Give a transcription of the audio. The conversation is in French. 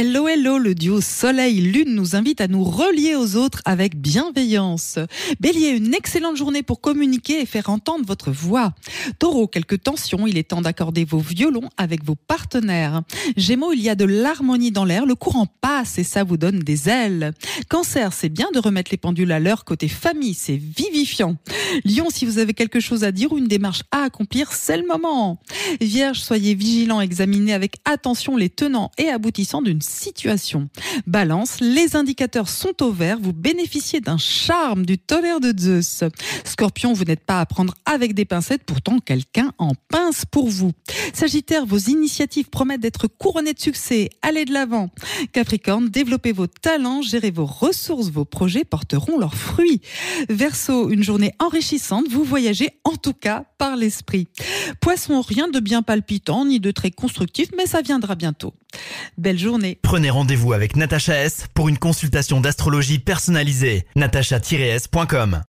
Hello, hello, le duo Soleil-Lune nous invite à nous relier aux autres avec bienveillance. Bélier, une excellente journée pour communiquer et faire entendre votre voix. Taureau, quelques tensions, il est temps d'accorder vos violons avec vos partenaires. Gémeaux, il y a de l'harmonie dans l'air, le courant passe et ça vous donne des ailes. Cancer, c'est bien de remettre les pendules à l'heure côté famille, c'est vivifiant. Lion, si vous avez quelque chose à dire ou une démarche à accomplir, c'est le moment. Vierge, soyez vigilant, examinez avec attention les tenants et aboutissants d'une situation. Balance, les indicateurs sont au vert, vous bénéficiez d'un charme du tonnerre de Zeus. Scorpion, vous n'êtes pas à prendre avec des pincettes, pourtant quelqu'un en pince pour vous. Sagittaire, vos initiatives promettent d'être couronnées de succès, allez de l'avant. Capricorne, développez vos talents, gérez vos ressources, vos projets porteront leurs fruits. Verseau, une journée enrichissante, vous voyagez en tout cas par l'esprit. Poisson, rien de bien palpitant ni de très constructif, mais ça viendra bientôt. Belle journée. Prenez rendez-vous avec Natacha S pour une consultation d'astrologie personnalisée. natacha-s.com